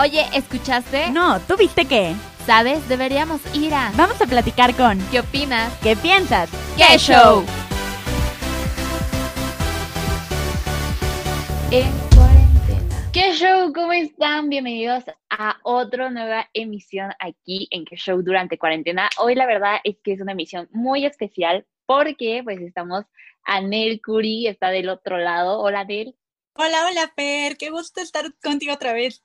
Oye, ¿escuchaste? No, ¿tú viste qué? ¿Sabes? Deberíamos ir a... Vamos a platicar con... ¿Qué opinas? ¿Qué piensas? ¡Qué show! En cuarentena. ¿Qué show? ¿Cómo están? Bienvenidos a otra nueva emisión aquí en ¿Qué show durante cuarentena? Hoy la verdad es que es una emisión muy especial porque pues estamos... Anel Curi está del otro lado. Hola, Nel. Hola, hola, Per. Qué gusto estar contigo otra vez.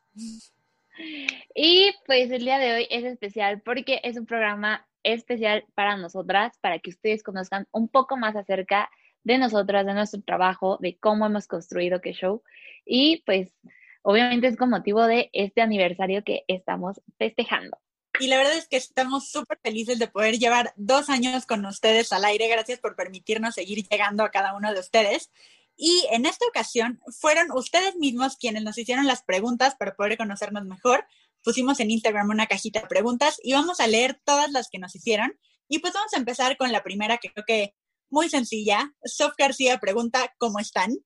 Y pues el día de hoy es especial porque es un programa especial para nosotras, para que ustedes conozcan un poco más acerca de nosotras, de nuestro trabajo, de cómo hemos construido qué show. Y pues obviamente es con motivo de este aniversario que estamos festejando. Y la verdad es que estamos súper felices de poder llevar dos años con ustedes al aire. Gracias por permitirnos seguir llegando a cada uno de ustedes. Y en esta ocasión fueron ustedes mismos quienes nos hicieron las preguntas para poder conocernos mejor. Pusimos en Instagram una cajita de preguntas y vamos a leer todas las que nos hicieron. Y pues vamos a empezar con la primera que creo que muy sencilla. Sof García pregunta, ¿cómo están?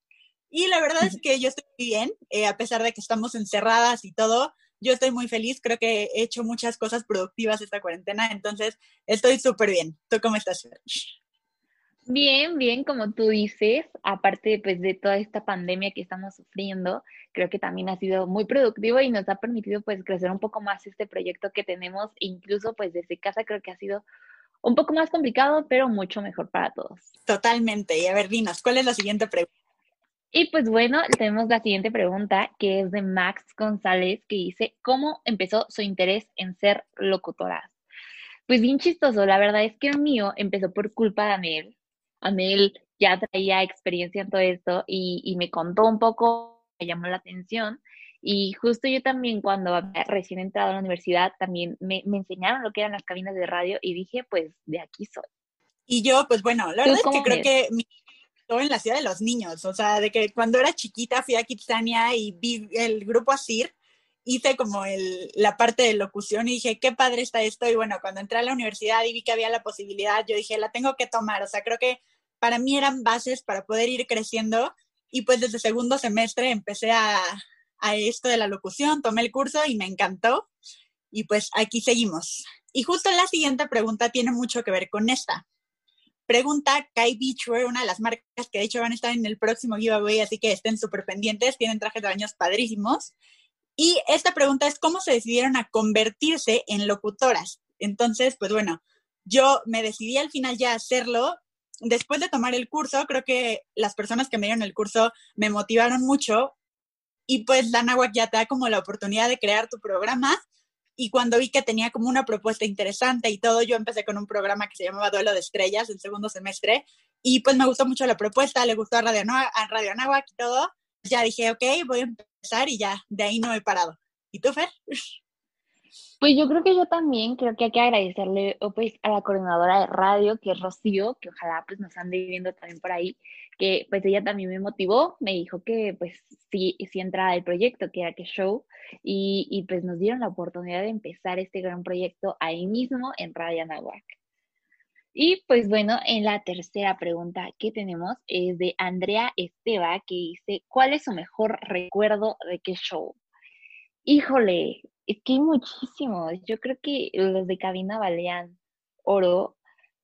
Y la verdad es que yo estoy bien, eh, a pesar de que estamos encerradas y todo. Yo estoy muy feliz, creo que he hecho muchas cosas productivas esta cuarentena, entonces estoy súper bien. ¿Tú cómo estás? Bien, bien, como tú dices, aparte pues de toda esta pandemia que estamos sufriendo, creo que también ha sido muy productivo y nos ha permitido pues crecer un poco más este proyecto que tenemos, incluso pues desde casa creo que ha sido un poco más complicado, pero mucho mejor para todos. Totalmente. Y a ver, dinos, ¿cuál es la siguiente pregunta? Y pues bueno, tenemos la siguiente pregunta que es de Max González que dice, ¿cómo empezó su interés en ser locutora? Pues bien chistoso, la verdad es que el mío empezó por culpa de Anel ya traía experiencia en todo esto y, me contó un poco, me llamó la atención. Y justo yo también, cuando recién entrado a la universidad, también me, enseñaron lo que eran las cabinas de radio y dije, pues de aquí soy. Y yo, pues bueno, la verdad es que creo que mi en la ciudad de los niños, o sea, de que cuando era chiquita fui a Kitsania y vi el grupo Asir, hice como el, la parte de locución y dije, qué padre está esto. Y bueno, cuando entré a la universidad y vi que había la posibilidad, yo dije, la tengo que tomar. O sea, creo que para mí eran bases para poder ir creciendo y pues desde segundo semestre empecé a, esto de la locución, tomé el curso y me encantó y pues aquí seguimos. Y justo la siguiente pregunta tiene mucho que ver con esta. Pregunta Kai Beachwear, una de las marcas que de hecho van a estar en el próximo giveaway, así que estén súper pendientes, tienen trajes de baños padrísimos. Y esta pregunta es, ¿cómo se decidieron a convertirse en locutoras? Entonces, pues bueno, yo me decidí al final ya hacerlo después de tomar el curso, creo que las personas que me dieron el curso me motivaron mucho y pues la NAWAC ya te da como la oportunidad de crear tu programa y cuando vi que tenía como una propuesta interesante y todo, yo empecé con un programa que se llamaba Duelo de Estrellas en segundo semestre y pues me gustó mucho la propuesta, le gustó a Radio, Nahuac y todo. Ya dije, ok, voy a empezar y ya, de ahí no he parado. ¿Y tú, Fer? Pues yo creo que yo también creo que hay que agradecerle pues, a la coordinadora de radio, que es Rocío, que ojalá pues nos ande viendo también por ahí, que pues ella también me motivó, me dijo que pues sí, sí entraba el proyecto, que era que show, y, y pues nos dieron la oportunidad de empezar este gran proyecto ahí mismo en Radio Anahuac. Y pues bueno, en la tercera pregunta que tenemos es de Andrea Esteba, que dice, ¿cuál es su mejor recuerdo de qué show? Híjole, es que hay muchísimos. Yo creo que los de cabina valían oro,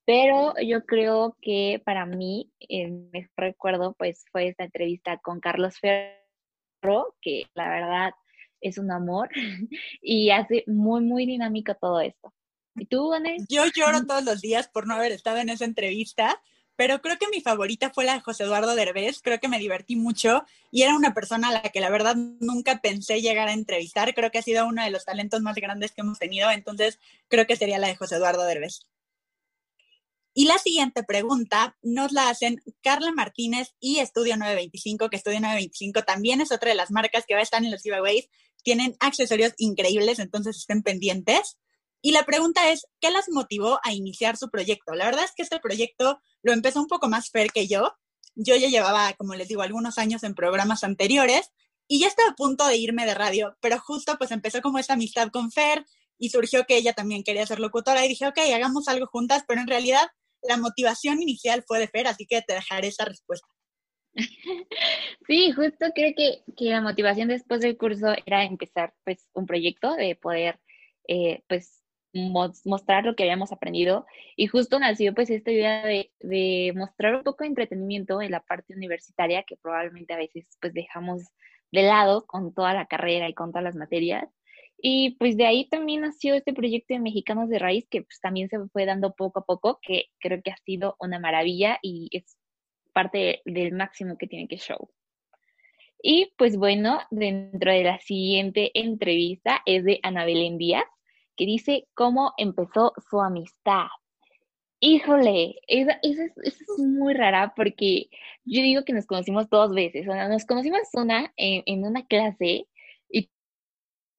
pero yo creo que para mí el mejor recuerdo pues fue esta entrevista con Carlos Ferro, que la verdad es un amor y hace muy, muy dinámico todo esto. ¿Y tú, Anel? Yo lloro todos los días por no haber estado en esa entrevista pero creo que mi favorita fue la de José Eduardo Derbez, creo que me divertí mucho y era una persona a la que la verdad nunca pensé llegar a entrevistar, creo que ha sido uno de los talentos más grandes que hemos tenido, entonces creo que sería la de José Eduardo Derbez. Y la siguiente pregunta nos la hacen Carla Martínez y Estudio 925, que Estudio 925 también es otra de las marcas que va a estar en los giveaways. Tienen accesorios increíbles, entonces estén pendientes. Y la pregunta es, ¿qué las motivó a iniciar su proyecto? La verdad es que este proyecto lo empezó un poco más Fer que yo. Yo ya llevaba, como les digo, algunos años en programas anteriores y ya estaba a punto de irme de radio, pero justo pues empezó como esta amistad con Fer y surgió que ella también quería ser locutora y dije, ok, hagamos algo juntas, pero en realidad la motivación inicial fue de Fer, así que te dejaré esa respuesta. Sí, justo creo que, que la motivación después del curso era empezar pues un proyecto de poder eh, pues mostrar lo que habíamos aprendido y justo nació pues esta idea de, de, mostrar un poco de entretenimiento en la parte universitaria que probablemente a veces pues dejamos de lado con toda la carrera y con todas las materias y pues de ahí también nació este proyecto de Mexicanos de Raíz que pues también se fue dando poco a poco que creo que ha sido una maravilla y es parte del máximo que tiene que show. Y pues bueno, dentro de la siguiente entrevista es de Ana Belén Díaz, que dice cómo empezó su amistad. Híjole, esa, es, muy rara porque yo digo que nos conocimos dos veces. O sea, nos conocimos una en, una clase y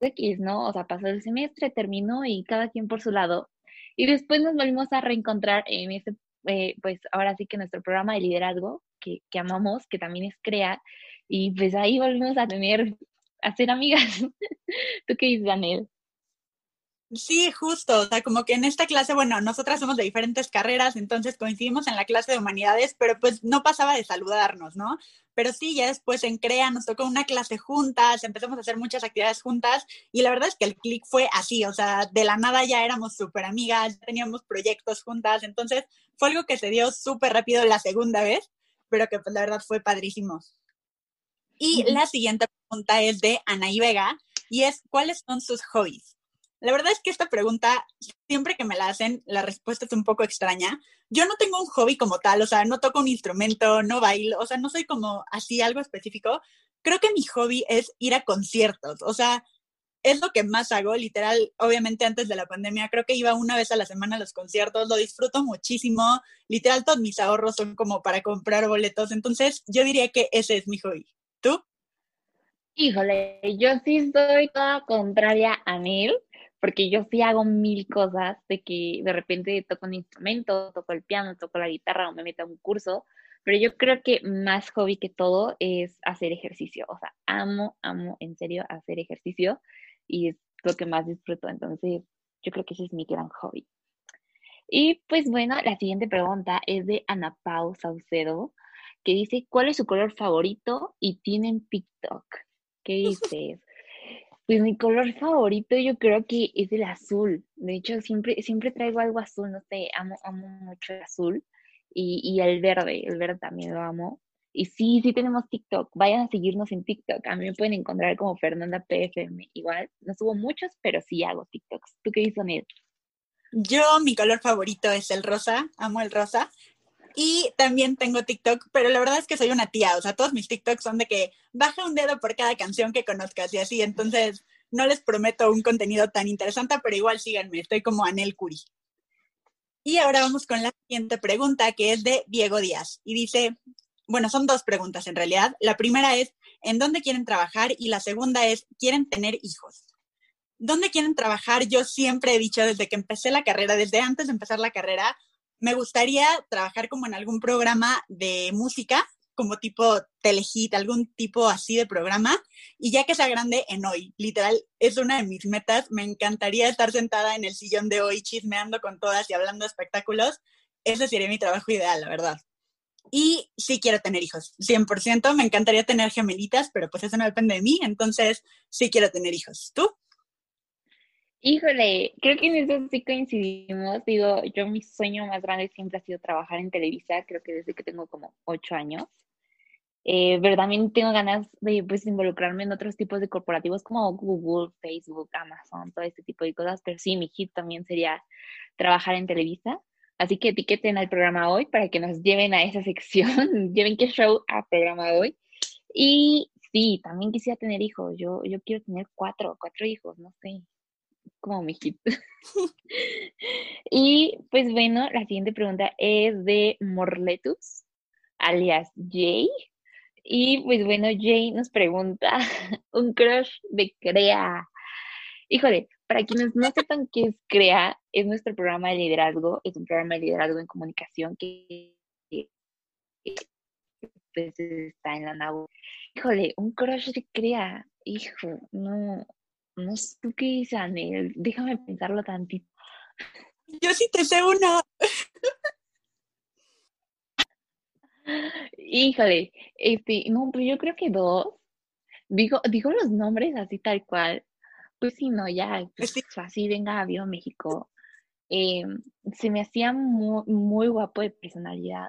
X, ¿no? O sea, pasó el semestre, terminó y cada quien por su lado. Y después nos volvimos a reencontrar en ese, eh, pues ahora sí que nuestro programa de liderazgo, que, que amamos, que también es CREA, y pues ahí volvimos a tener, a ser amigas. ¿Tú qué dices, Daniel? Sí, justo, o sea, como que en esta clase, bueno, nosotras somos de diferentes carreras, entonces coincidimos en la clase de humanidades, pero pues no pasaba de saludarnos, ¿no? Pero sí, ya después en CREA nos tocó una clase juntas, empezamos a hacer muchas actividades juntas y la verdad es que el clic fue así, o sea, de la nada ya éramos súper amigas, teníamos proyectos juntas, entonces fue algo que se dio súper rápido la segunda vez, pero que pues la verdad fue padrísimo. Y la siguiente pregunta es de Anaí Vega y es, ¿cuáles son sus hobbies? La verdad es que esta pregunta, siempre que me la hacen, la respuesta es un poco extraña. Yo no tengo un hobby como tal, o sea, no toco un instrumento, no bailo, o sea, no soy como así algo específico. Creo que mi hobby es ir a conciertos, o sea, es lo que más hago, literal, obviamente antes de la pandemia, creo que iba una vez a la semana a los conciertos, lo disfruto muchísimo, literal todos mis ahorros son como para comprar boletos, entonces yo diría que ese es mi hobby. ¿Tú? Híjole, yo sí soy toda contraria a Neil, porque yo sí hago mil cosas, de que de repente toco un instrumento, toco el piano, toco la guitarra o me meto a un curso, pero yo creo que más hobby que todo es hacer ejercicio, o sea, amo, amo en serio hacer ejercicio y es lo que más disfruto, entonces yo creo que ese es mi gran hobby. Y pues bueno, la siguiente pregunta es de Ana Pau Saucedo, que dice, ¿cuál es su color favorito? Y tienen TikTok. ¿Qué dices? Pues mi color favorito yo creo que es el azul. De hecho, siempre, siempre traigo algo azul, no sé, amo, amo mucho el azul. Y, y el verde, el verde también lo amo. Y sí, sí tenemos TikTok. Vayan a seguirnos en TikTok. A mí me pueden encontrar como Fernanda PFM. Igual, no subo muchos, pero sí hago TikToks. ¿Tú qué dices, Ned? Yo, mi color favorito es el rosa. Amo el rosa. Y también tengo TikTok, pero la verdad es que soy una tía, o sea, todos mis TikToks son de que baja un dedo por cada canción que conozcas y así, entonces no les prometo un contenido tan interesante, pero igual síganme, estoy como Anel Curi. Y ahora vamos con la siguiente pregunta, que es de Diego Díaz, y dice, bueno, son dos preguntas en realidad. La primera es, ¿en dónde quieren trabajar? Y la segunda es, ¿quieren tener hijos? ¿Dónde quieren trabajar? Yo siempre he dicho desde que empecé la carrera, desde antes de empezar la carrera, me gustaría trabajar como en algún programa de música, como tipo telehit, algún tipo así de programa, y ya que sea grande en hoy, literal, es una de mis metas, me encantaría estar sentada en el sillón de hoy chismeando con todas y hablando espectáculos, ese sería mi trabajo ideal, la verdad. Y sí quiero tener hijos, 100%, me encantaría tener gemelitas, pero pues eso no depende de mí, entonces sí quiero tener hijos. ¿Tú? Híjole, creo que en eso sí coincidimos. Digo, yo mi sueño más grande siempre ha sido trabajar en Televisa, creo que desde que tengo como ocho años. Eh, pero también tengo ganas de pues, involucrarme en otros tipos de corporativos como Google, Facebook, Amazon, todo este tipo de cosas. Pero sí, mi hit también sería trabajar en Televisa. Así que etiqueten al programa hoy para que nos lleven a esa sección, lleven qué show a programa hoy. Y sí, también quisiera tener hijos. Yo, yo quiero tener cuatro, cuatro hijos, no sé como mi hit. y pues bueno, la siguiente pregunta es de Morletus, alias Jay. Y pues bueno, Jay nos pregunta un crush de Crea. Híjole, para quienes no sepan qué es CREA, es nuestro programa de liderazgo, es un programa de liderazgo en comunicación que pues, está en la NAU. Híjole, un crush de CREA, hijo, no, no sé tú qué dices, Anel. Déjame pensarlo tantito. Yo sí te sé uno. Híjole, este, no, pues yo creo que dos. Digo, digo los nombres así tal cual. Pues sí, no, ya, pues, así venga, a México. Eh, se me hacía muy, muy guapo de personalidad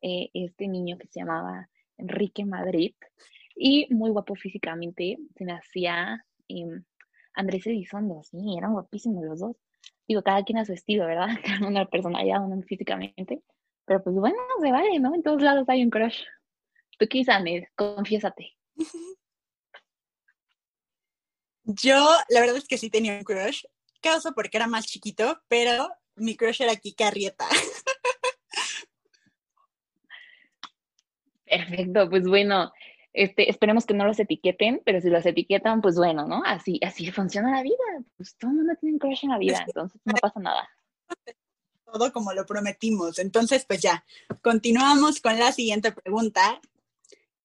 eh, este niño que se llamaba Enrique Madrid y muy guapo físicamente. Se me hacía em, Andrés Elizondo, sí, eran guapísimos los dos. Digo, cada quien a su estilo, ¿verdad? Cada uno personalidad, uno físicamente. Pero pues bueno, se vale, ¿no? En todos lados hay un crush. ¿Tú qué dices, Confiésate. Yo, la verdad es que sí tenía un crush. Causa porque era más chiquito, pero mi crush era Kika Arrieta. Perfecto, pues bueno, este, esperemos que no los etiqueten, pero si los etiquetan, pues bueno, ¿no? Así, así funciona la vida. Pues todo el mundo tiene un crush en la vida, entonces no pasa nada. Todo como lo prometimos. Entonces, pues ya, continuamos con la siguiente pregunta.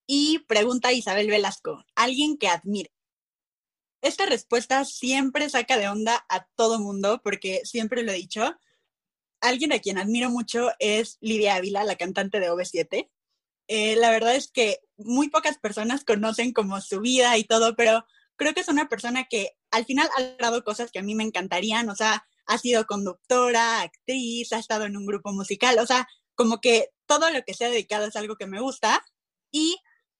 Y pregunta Isabel Velasco, ¿alguien que admire? Esta respuesta siempre saca de onda a todo mundo, porque siempre lo he dicho. Alguien a quien admiro mucho es Lidia Ávila, la cantante de OV7 eh, la verdad es que muy pocas personas conocen como su vida y todo, pero creo que es una persona que al final ha logrado cosas que a mí me encantarían, o sea, ha sido conductora, actriz, ha estado en un grupo musical, o sea, como que todo lo que se ha dedicado es algo que me gusta y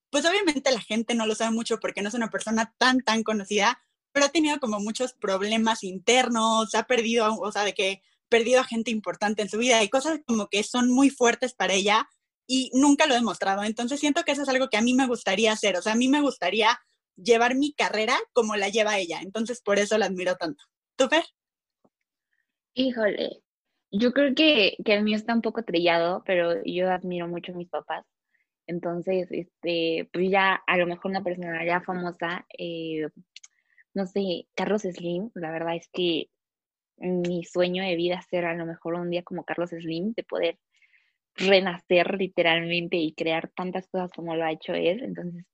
pues obviamente la gente no lo sabe mucho porque no es una persona tan, tan conocida, pero ha tenido como muchos problemas internos, ha perdido, o sea, de que perdido a gente importante en su vida y cosas como que son muy fuertes para ella y nunca lo he demostrado. Entonces siento que eso es algo que a mí me gustaría hacer. O sea, a mí me gustaría llevar mi carrera como la lleva ella. Entonces por eso la admiro tanto. ¿Tú, Fer? Híjole, yo creo que, que el mío está un poco trillado, pero yo admiro mucho a mis papás. Entonces, este, pues ya a lo mejor una persona ya famosa, eh, no sé, Carlos Slim, la verdad es que mi sueño de vida ser a lo mejor un día como Carlos Slim, de poder renacer literalmente y crear tantas cosas como lo ha hecho él. Entonces,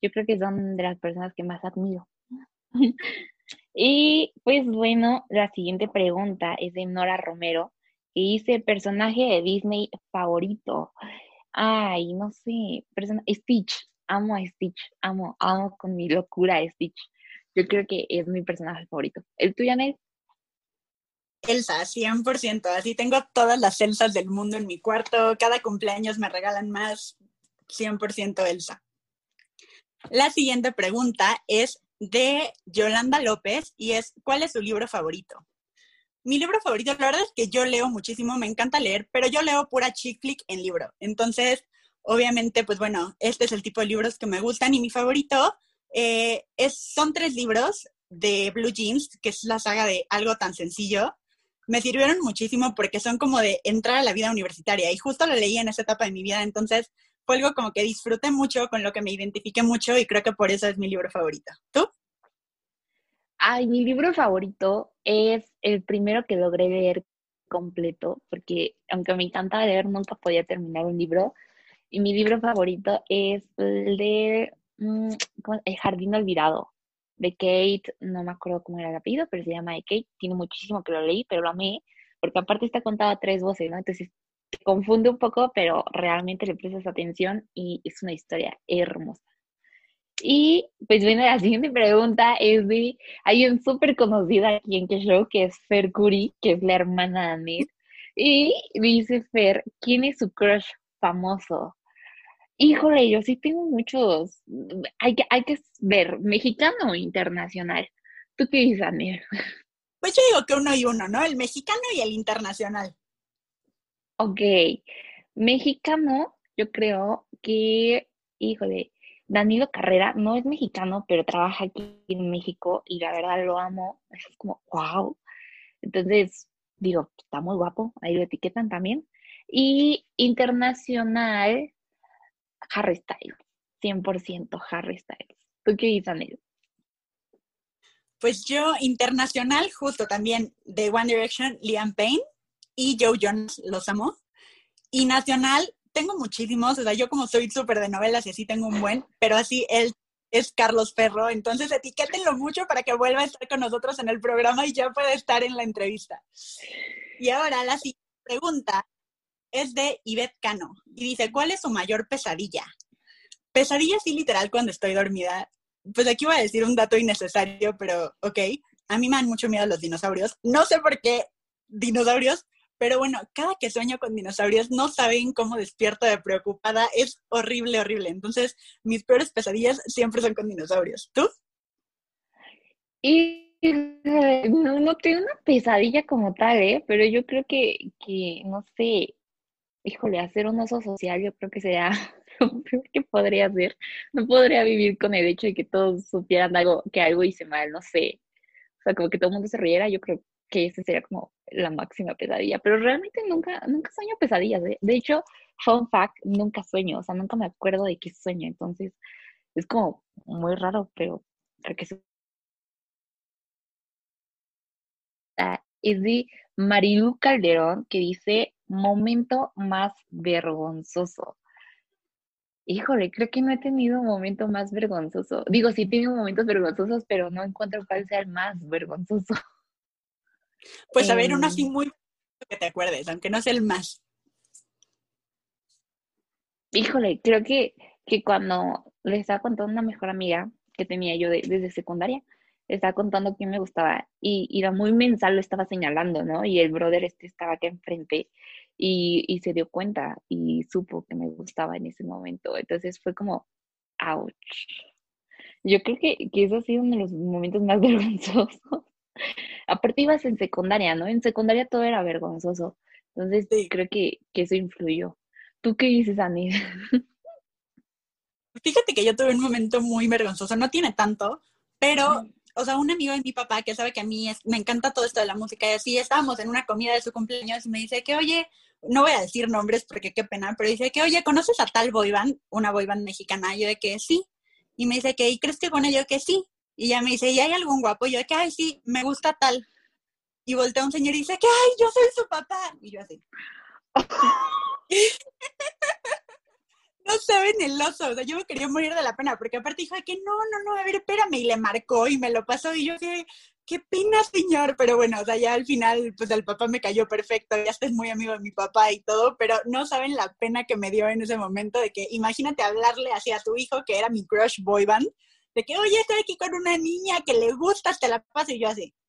yo creo que son de las personas que más admiro. y pues bueno, la siguiente pregunta es de Nora Romero, que dice personaje de Disney favorito. Ay, no sé, persona Stitch, amo a Stitch, amo, amo con mi locura a Stitch. Yo creo que es mi personaje favorito. ¿El tuyo, Ned? Elsa, 100%. Así tengo todas las Elsas del mundo en mi cuarto. Cada cumpleaños me regalan más. 100% Elsa. La siguiente pregunta es de Yolanda López y es, ¿cuál es su libro favorito? Mi libro favorito, la verdad es que yo leo muchísimo, me encanta leer, pero yo leo pura chick flick en libro. Entonces, obviamente, pues bueno, este es el tipo de libros que me gustan y mi favorito eh, es, son tres libros de Blue Jeans, que es la saga de algo tan sencillo me sirvieron muchísimo porque son como de entrar a la vida universitaria y justo lo leí en esa etapa de mi vida, entonces fue algo como que disfruté mucho, con lo que me identifiqué mucho y creo que por eso es mi libro favorito. ¿Tú? Ay, mi libro favorito es el primero que logré leer completo, porque aunque me encanta leer, nunca podía terminar un libro. Y mi libro favorito es el de mm, El Jardín Olvidado de Kate, no me acuerdo cómo era el apellido, pero se llama de Kate, tiene muchísimo que lo leí, pero lo amé, porque aparte está contado a tres voces, ¿no? Entonces te confunde un poco, pero realmente le prestas atención y es una historia hermosa. Y pues bueno, la siguiente pregunta es de alguien súper conocida aquí en show, que es Fer Curry, que es la hermana de Annette. Y dice Fer, ¿quién es su crush famoso? Híjole, yo sí tengo muchos. Hay que, hay que ver, mexicano o internacional. ¿Tú qué dices, Amir? Pues yo digo que uno y uno, ¿no? El mexicano y el internacional. Ok. Mexicano, yo creo que, híjole, Danilo Carrera no es mexicano, pero trabaja aquí en México y la verdad lo amo. Es como, wow. Entonces, digo, está muy guapo, ahí lo etiquetan también. Y internacional, Harry Styles, 100% Harry Styles. ¿Tú qué dices, Anel? Pues yo internacional, justo también de One Direction, Liam Payne y Joe Jonas, los amo. Y nacional, tengo muchísimos, o sea, yo como soy súper de novelas y así tengo un buen, pero así él es Carlos Ferro, entonces etiquétenlo mucho para que vuelva a estar con nosotros en el programa y ya pueda estar en la entrevista. Y ahora la siguiente pregunta es de Ivette Cano y dice, ¿cuál es su mayor pesadilla? Pesadilla sí literal cuando estoy dormida. Pues aquí voy a decir un dato innecesario, pero ok. A mí me dan mucho miedo los dinosaurios. No sé por qué dinosaurios, pero bueno, cada que sueño con dinosaurios no saben cómo despierto de preocupada. Es horrible, horrible. Entonces, mis peores pesadillas siempre son con dinosaurios. ¿Tú? Y no, no tengo una pesadilla como tal, ¿eh? Pero yo creo que, que, no sé, híjole, hacer un oso social yo creo que sería lo peor que podría hacer. No podría vivir con el hecho de que todos supieran algo, que algo hice mal, no sé. O sea, como que todo el mundo se riera, yo creo que esa sería como la máxima pesadilla. Pero realmente nunca, nunca sueño pesadillas. ¿eh? De hecho, fun fact, nunca sueño, o sea, nunca me acuerdo de qué sueño. Entonces, es como muy raro, pero creo que es de Marilu Calderón que dice momento más vergonzoso. Híjole, creo que no he tenido un momento más vergonzoso. Digo, sí he tenido momentos vergonzosos, pero no encuentro cuál sea el más vergonzoso. Pues a ver, uno así em. muy que te acuerdes, aunque no sea el más. Híjole, creo que, que cuando le estaba contando a una mejor amiga que tenía yo desde secundaria, estaba contando quién me gustaba y, y era muy mensal, lo estaba señalando, ¿no? Y el brother este estaba aquí enfrente y, y se dio cuenta y supo que me gustaba en ese momento. Entonces fue como, ouch. Yo creo que, que eso ha sido uno de los momentos más vergonzosos. Aparte ibas en secundaria, ¿no? En secundaria todo era vergonzoso. Entonces creo que, que eso influyó. ¿Tú qué dices, Ani? Fíjate que yo tuve un momento muy vergonzoso, no tiene tanto, pero o sea, un amigo de mi papá que sabe que a mí me encanta todo esto de la música y así, estábamos en una comida de su cumpleaños y me dice que, oye, no voy a decir nombres porque qué pena, pero dice que, oye, ¿conoces a tal boyband? Una boyband mexicana. Y yo de que sí. Y me dice que, ¿y crees que bueno? Yo que sí. Y ya me dice, ¿y hay algún guapo? Y yo de que, ay, sí, me gusta tal. Y voltea un señor y dice que, ay, yo soy su papá. Y yo así. no saben el oso, o sea, yo me quería morir de la pena, porque aparte dijo que no, no, no, a ver, espérame, y le marcó y me lo pasó, y yo que, qué pena, señor, pero bueno, o sea, ya al final, pues el papá me cayó perfecto, ya estás muy amigo de mi papá y todo, pero no saben la pena que me dio en ese momento de que, imagínate hablarle así a tu hijo, que era mi crush boy band, de que, oye, estoy aquí con una niña que le gusta, te la paso, y yo así.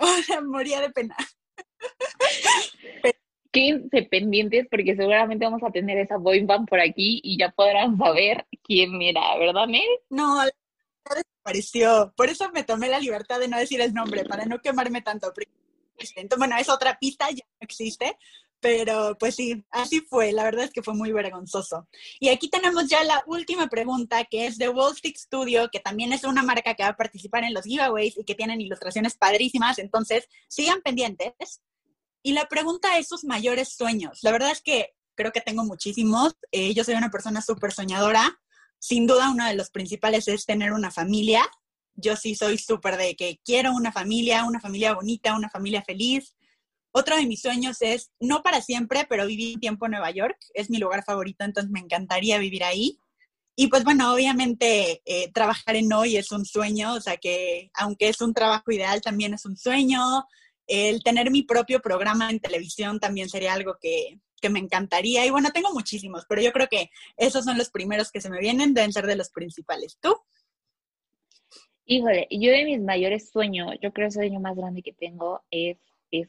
O sea, moría de pena. quédense pendientes porque seguramente vamos a tener esa boy band por aquí y ya podrán saber quién era, ¿verdad, Mel? No, desapareció. Por eso me tomé la libertad de no decir el nombre, para no quemarme tanto. Bueno, es otra pista, ya no existe, pero pues sí, así fue. La verdad es que fue muy vergonzoso. Y aquí tenemos ya la última pregunta, que es de Wallstick Studio, que también es una marca que va a participar en los giveaways y que tienen ilustraciones padrísimas. Entonces, sigan pendientes. Y la pregunta es sus mayores sueños. La verdad es que creo que tengo muchísimos. Eh, yo soy una persona súper soñadora. Sin duda, uno de los principales es tener una familia. Yo sí soy súper de que quiero una familia, una familia bonita, una familia feliz. Otro de mis sueños es, no para siempre, pero vivir un tiempo en Nueva York. Es mi lugar favorito, entonces me encantaría vivir ahí. Y pues bueno, obviamente eh, trabajar en hoy es un sueño, o sea que aunque es un trabajo ideal, también es un sueño. El tener mi propio programa en televisión también sería algo que, me encantaría. Y bueno, tengo muchísimos, pero yo creo que esos son los primeros que se me vienen, deben ser de los principales. ¿Tú? Híjole, yo de mis mayores sueños, yo creo que el sueño más grande que tengo es, es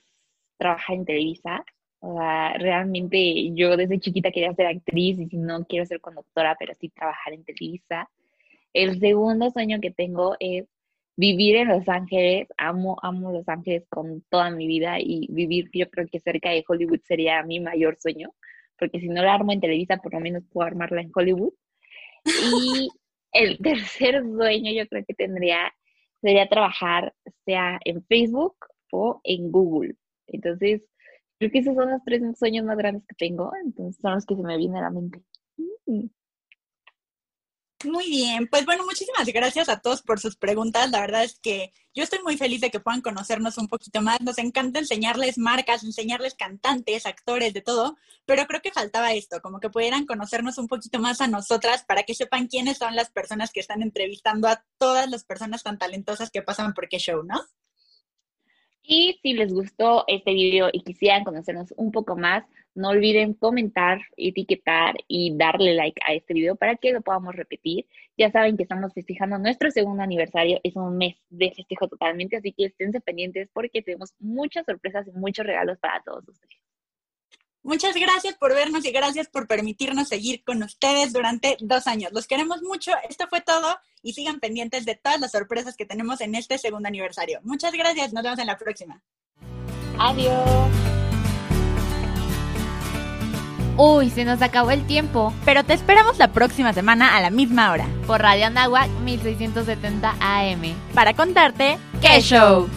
trabajar en Televisa. O sea, realmente yo desde chiquita quería ser actriz y si no quiero ser conductora, pero sí trabajar en Televisa. El segundo sueño que tengo es vivir en Los Ángeles, amo, amo Los Ángeles con toda mi vida y vivir yo creo que cerca de Hollywood sería mi mayor sueño, porque si no la armo en Televisa, por lo menos puedo armarla en Hollywood. Y el tercer sueño yo creo que tendría sería trabajar sea en Facebook o en Google. Entonces, creo que esos son los tres sueños más grandes que tengo, entonces son los que se me vienen a la mente. Muy bien, pues bueno, muchísimas gracias a todos por sus preguntas. La verdad es que yo estoy muy feliz de que puedan conocernos un poquito más. Nos encanta enseñarles marcas, enseñarles cantantes, actores, de todo, pero creo que faltaba esto, como que pudieran conocernos un poquito más a nosotras para que sepan quiénes son las personas que están entrevistando a todas las personas tan talentosas que pasan por qué show, ¿no? Y si les gustó este video y quisieran conocernos un poco más, no olviden comentar, etiquetar y darle like a este video para que lo podamos repetir. Ya saben que estamos festejando nuestro segundo aniversario, es un mes de festejo totalmente, así que esténse pendientes porque tenemos muchas sorpresas y muchos regalos para todos ustedes. Muchas gracias por vernos y gracias por permitirnos seguir con ustedes durante dos años. Los queremos mucho. Esto fue todo y sigan pendientes de todas las sorpresas que tenemos en este segundo aniversario. Muchas gracias. Nos vemos en la próxima. Adiós. Uy, se nos acabó el tiempo, pero te esperamos la próxima semana a la misma hora por Radio Anáhuac 1670 AM para contarte qué show.